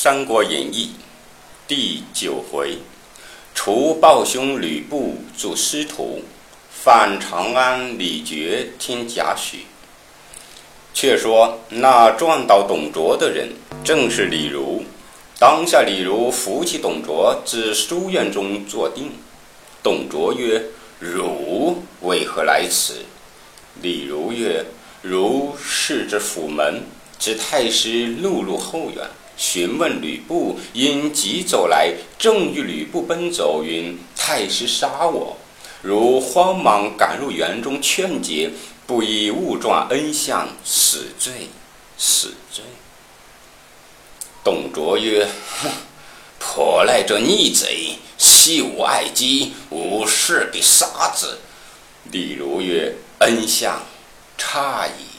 三国演义》第九回，除暴兄吕布助师徒，犯长安李傕听贾诩。却说那撞倒董卓的人，正是李儒。当下李儒扶起董卓至书院中坐定。董卓曰：“汝为何来此？”李儒曰：“汝是之府门，知太师碌碌后院，询问吕布，因急走来，正遇吕布奔走，云太师杀我。如慌忙赶入园中劝解，不以误撞恩相，死罪，死罪。”董卓曰：“哼，颇赖这逆贼，系吾爱姬，吾势必杀之。”李儒曰：“恩相，差矣。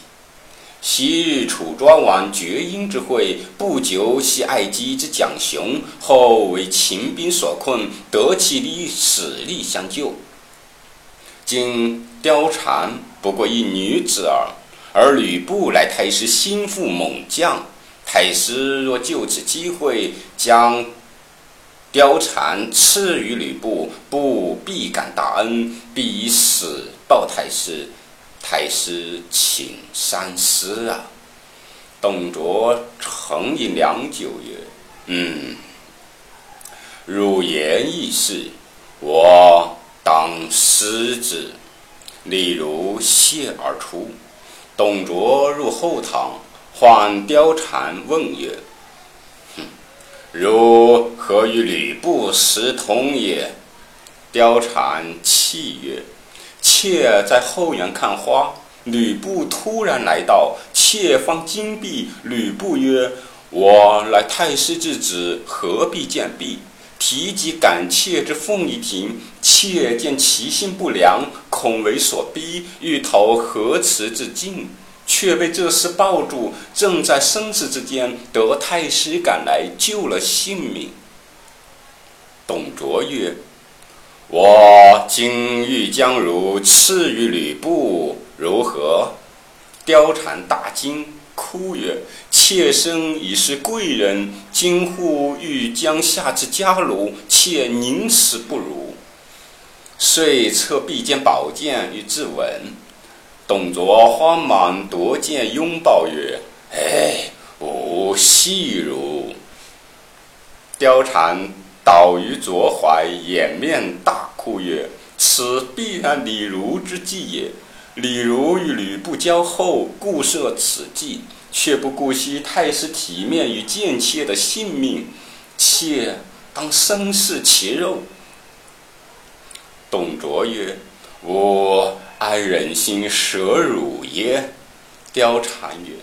昔日楚庄王绝缨之会，不久系爱姬之蒋雄，后为秦兵所困，得其力死力相救。今貂蝉不过一女子耳，而吕布乃太师心腹猛将。”太师若就此机会将貂蝉赐予吕布，不必感大恩，必以死报太师。太师请三思啊！董卓沉吟良久，曰：“嗯，汝言亦是，我当思之。”李儒谢而出，董卓入后堂。唤貂蝉问曰：“哼，汝何与吕布私通也？”貂蝉泣曰：“妾在后园看花，吕布突然来到，妾方金币。吕布曰：‘我乃太师之子，何必见婢？’提及感妾之凤仪亭，妾见其心不良，恐为所逼，欲投河池自尽。”却被这厮抱住，正在生死之间，得太师赶来救了性命。董卓曰：“我今欲将汝赐予吕布，如何？”貂蝉大惊，哭曰：“妾身已是贵人，今户欲将下之家奴，妾宁死不如。”遂策臂间宝剑欲自刎。董卓慌忙夺剑拥抱曰：“哎，吾戏汝。”貂蝉倒于卓怀，掩面大哭曰：“此必然李儒之计也。李儒与吕布交厚，故设此计，却不顾惜太师体面与贱妾的性命，妾当生食其肉。”董卓曰：“吾。”安忍心舍汝耶？貂蝉曰：“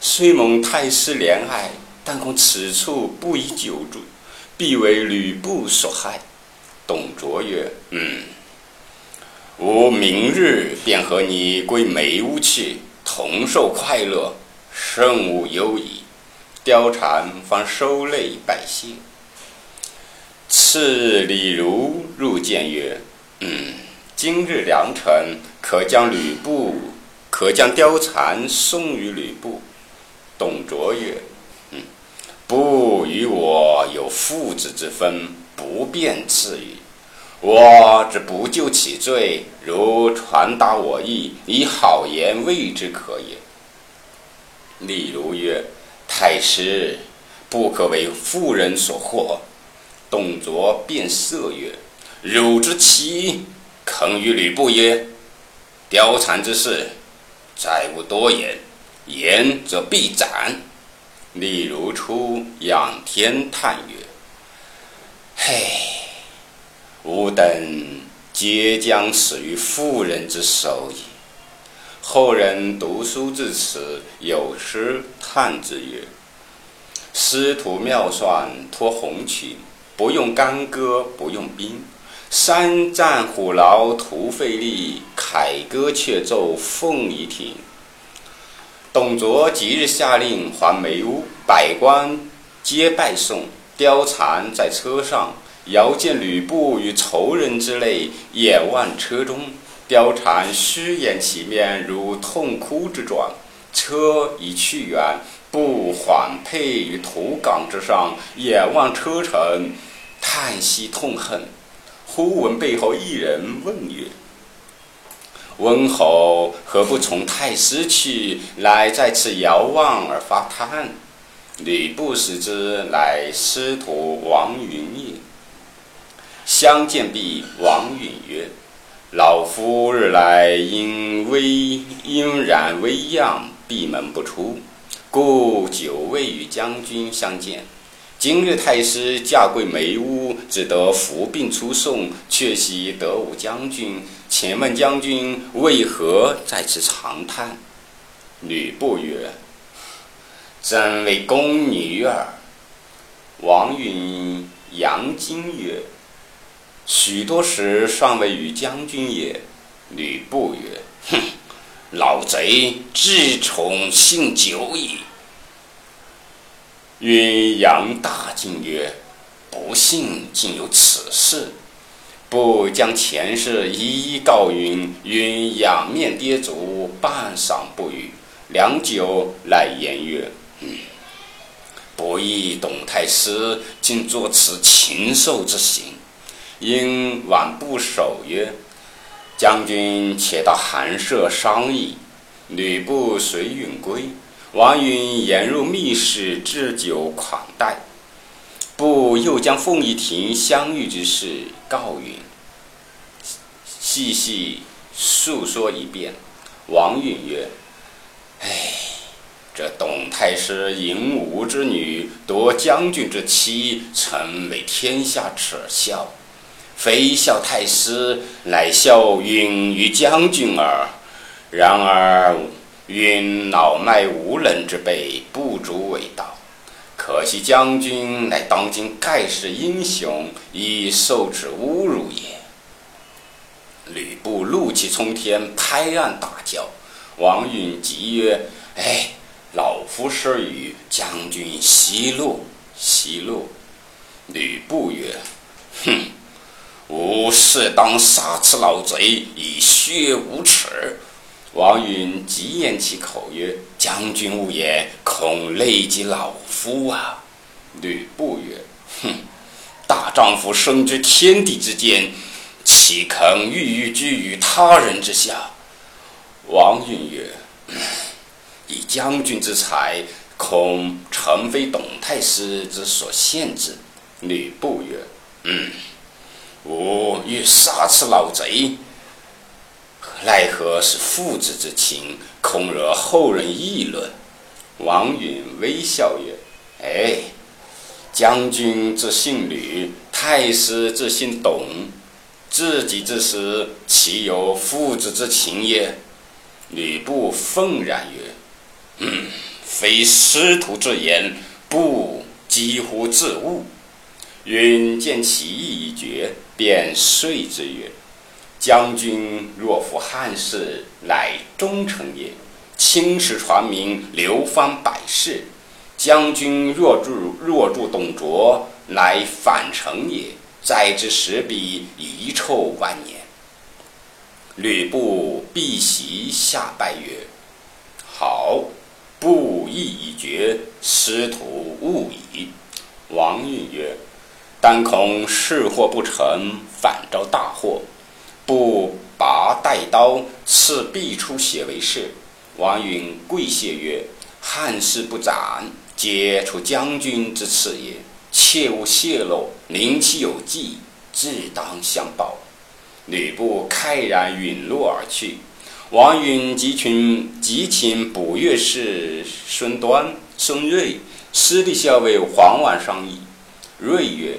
虽蒙太师怜爱，但恐此处不宜久住，必为吕布所害。”董卓曰：“嗯，吾明日便和你归梅屋去，同受快乐，甚无忧矣。”貂蝉方收泪拜谢。次日，李儒入见曰：“嗯，今日良辰。”可将吕布，可将貂蝉送与吕布。董卓曰：“，不与我有父子之分，不便赐予。我只不救其罪，如传达我意，以好言慰之可也。”李儒曰：“太师不可为妇人所惑。”董卓便色曰：“汝之妻肯与吕布耶？”貂蝉之事，再无多言，言则必斩。李如初仰天叹曰：“嘿，吾等皆将死于妇人之手矣。”后人读书至此，有诗叹之曰：“师徒妙算托红裙，不用干戈不用兵。”三战虎牢徒费力，凯歌却奏凤仪亭。董卓即日下令还梅屋，百官皆拜送。貂蝉在车上，遥见吕布与仇人之类，眼望车中。貂蝉虚掩其面，如痛哭之状。车已去远，不缓佩于土岗之上，眼望车尘，叹息痛恨。忽闻背后一人问曰：“温侯何不从太师去，来在此遥望而发叹？”吕布视之，乃师徒王允也。相见毕，王允曰：“老夫日来因微因然微恙，闭门不出，故久未与将军相见。今日太师驾贵梅屋，只得伏病出送，却喜得武将军。请问将军为何在此长叹？”吕布曰：真为宫女耳。王允杨金曰：“许多时尚未与将军也。”吕布曰：“哼，老贼自宠幸久矣。”允扬大惊曰：“不幸竟有此事！”不将前事一一告云。”云仰面跌足，半晌不语。良久，乃言曰：嗯，不义董太师竟作此禽兽之行，因挽部首曰：“将军且到寒舍商议。”吕布随允归，王允言入密室置酒款待。不又将凤仪亭相遇之事告允，细细述说一遍。王允曰：“唉。”这董太师淫吾之女，夺将军之妻，诚为天下耻笑。非笑太师，乃笑允于将军耳。然而允老迈无能之辈，不足为道。可惜将军乃当今盖世英雄，亦受之侮辱也。吕布怒气冲天，拍案大叫。王允急曰：“哎！”老夫是与将军息怒，息怒。吕布曰：“哼，吾适当杀此老贼，以血无耻。”王允急咽其口曰：“将军勿言，恐累及老夫啊！”吕布曰：“哼，大丈夫生居天地之间，岂肯郁郁居于他人之下？”王允曰。以将军之才，恐诚非董太师之所限制。吕布曰：“嗯，吾欲杀此老贼，奈何是父子之情，恐惹后人议论。”王允微笑曰：“哎，将军之姓吕，太师之姓董，自己之时，岂有父子之情也？”吕布愤然曰。嗯，非师徒之言，不几乎自误。允见其意已决，便遂之曰：“将军若负汉室，乃忠臣也；青史传名，流芳百世。将军若助若助董卓，乃反臣也，在之时彼遗臭万年。”吕布避席下拜曰：“好。”布意已决，师徒勿已。王允曰：“但恐事祸不成，反招大祸。”不拔带刀，刺必出血为誓。王允跪谢曰：“汉室不斩，皆出将军之赐也。切勿泄露，临其有计，自当相报。”吕布慨然陨落而去。王允即请即请补乐士孙端、孙瑞、私立校尉黄婉商议。瑞曰：“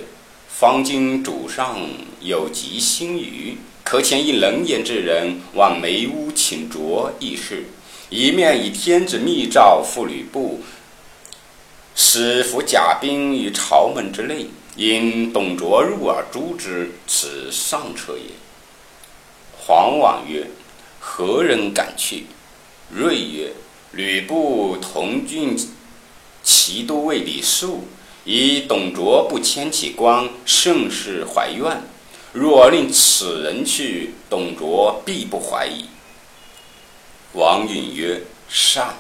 方今主上有急心语，可遣一能言之人往梅屋请卓议事，一面以天子密诏付吕布，使伏甲兵于朝门之内，因董卓入而诛之，此上策也。”黄婉曰。何人敢去？睿曰：“吕布同郡骑都尉李肃，以董卓不迁其官，甚是怀怨。若令此人去，董卓必不怀疑。”王允曰：“善。”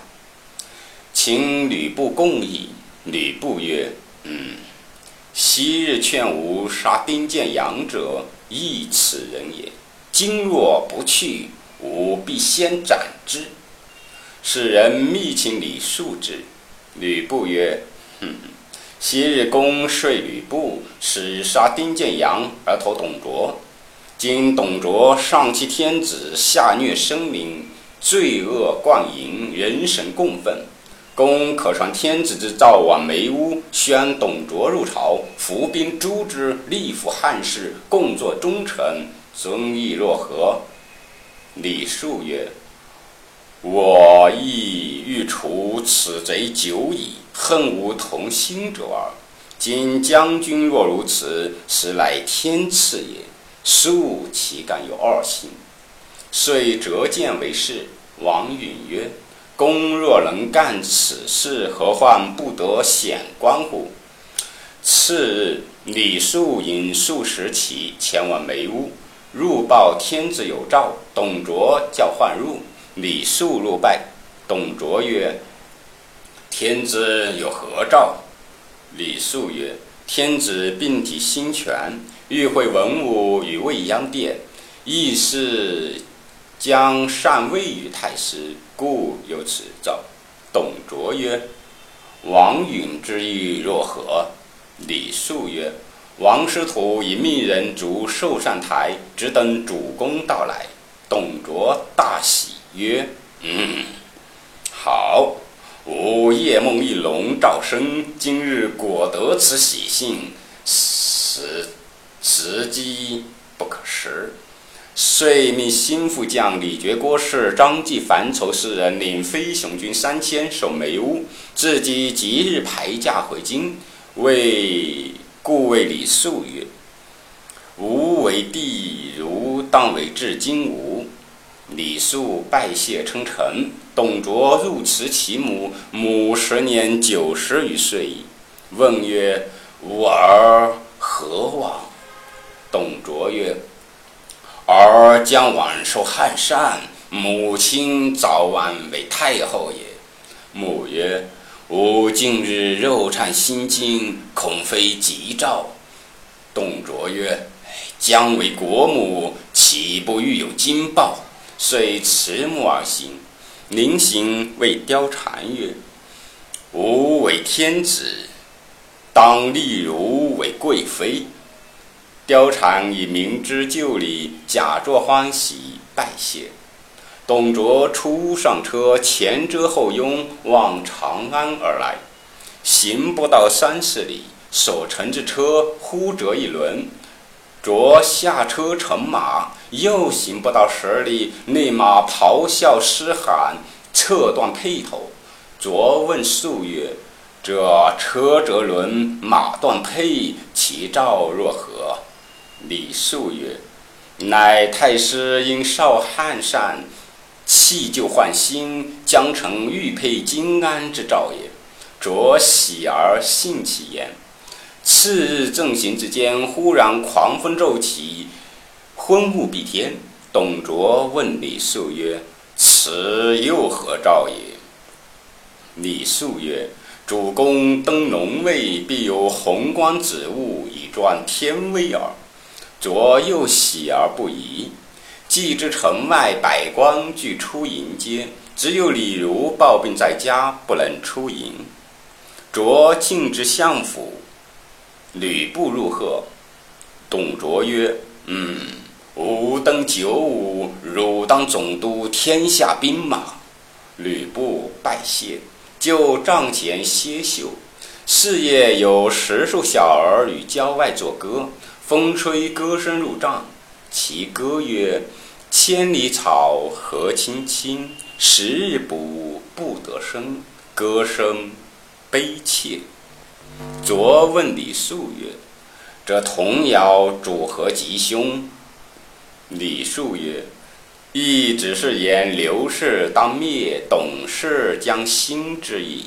请吕布共议。”吕布曰：“嗯，昔日劝吾杀丁建阳者，亦此人也。今若不去，吾必先斩之。”使人密请李肃之。吕布曰：“哼，昔日公说吕布，使杀丁建阳而投董卓。今董卓上欺天子，下虐生民，罪恶贯盈，人神共愤。公可传天子之诏往梅屋，宣董卓入朝，伏兵诛之，立复汉室，共作忠臣，尊义若何？”李肃曰。我亦欲除此贼久矣，恨无同心者耳。今将军若如此，实乃天赐也。庶岂敢有二心？遂折剑为誓。王允曰：“公若能干此事，何患不得显官乎？”次日，李肃引数十骑前往梅屋，入报天子有诏，董卓叫唤入。李肃入拜，董卓曰：“天子有何诏？”李肃曰：“天子病体心权，欲会文武于未央殿，意是将禅位于太师，故有此诏。”董卓曰：“王允之意若何？”李肃曰：“王师徒已命人逐寿善台，只等主公到来。”董卓大喜。曰：“嗯，好。吾夜梦一龙赵生，今日果得此喜信，时时机不可失。遂命心腹将李傕郭汜、张继、樊稠四人领飞熊军三千守梅屋，自己即日排驾回京。为故为李肃曰：‘吾为帝，如当为至今吾。’”李肃拜谢称臣。董卓入辞其母，母时年九十余岁矣。问曰：“吾儿何往？”董卓曰：“儿将晚受汉禅，母亲早晚为太后也。”母曰：“吾近日肉颤心惊，恐非吉兆。”董卓曰：“将为国母，岂不欲有惊报？”遂迟暮而行，临行谓貂蝉曰：“吾为天子，当立汝为贵妃。”貂蝉以明知旧礼，假作欢喜，拜谢。董卓初上车，前遮后拥，往长安而来。行不到三十里，所乘之车忽折一轮。卓下车乘马，又行不到十里，那马咆哮嘶喊，侧断辔头。卓问肃曰：“这车折轮，马断辔，其兆若何？”李肃曰：“乃太师因少汉善，弃旧换新，将成玉佩金鞍之兆也。”卓喜而信其言。次日正行之间，忽然狂风骤起，昏雾蔽天。董卓问李肃曰：“此又何兆也？”李肃曰：“主公登龙位，必有宏观紫物以壮天威耳。”卓又喜而不疑。既知城外百官俱出迎接，只有李儒抱病在家，不能出迎。卓进至相府。吕布入贺，董卓曰：“嗯，吾登九五，汝当总督天下兵马。”吕布拜谢，就帐前歇宿。是夜有十数小儿于郊外作歌，风吹歌声入帐。其歌曰：“千里草何青青，十日补不得生。”歌声悲切。昨问李肃曰：“这童谣主何吉凶？”李恕曰：“亦只是言刘氏当灭，董氏将兴之矣。”